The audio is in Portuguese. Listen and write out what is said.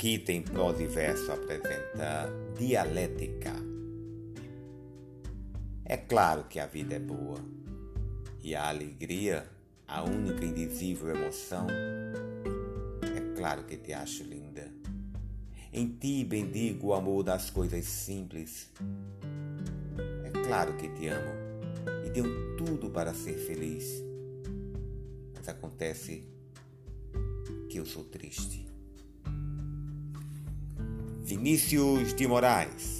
Rita, em prosa e verso, apresenta dialética. É claro que a vida é boa e a alegria, a única indizível emoção, é claro que te acho linda. Em ti bendigo o amor das coisas simples. É claro que te amo e tenho tudo para ser feliz. Mas acontece que eu sou triste. Vinícius de Moraes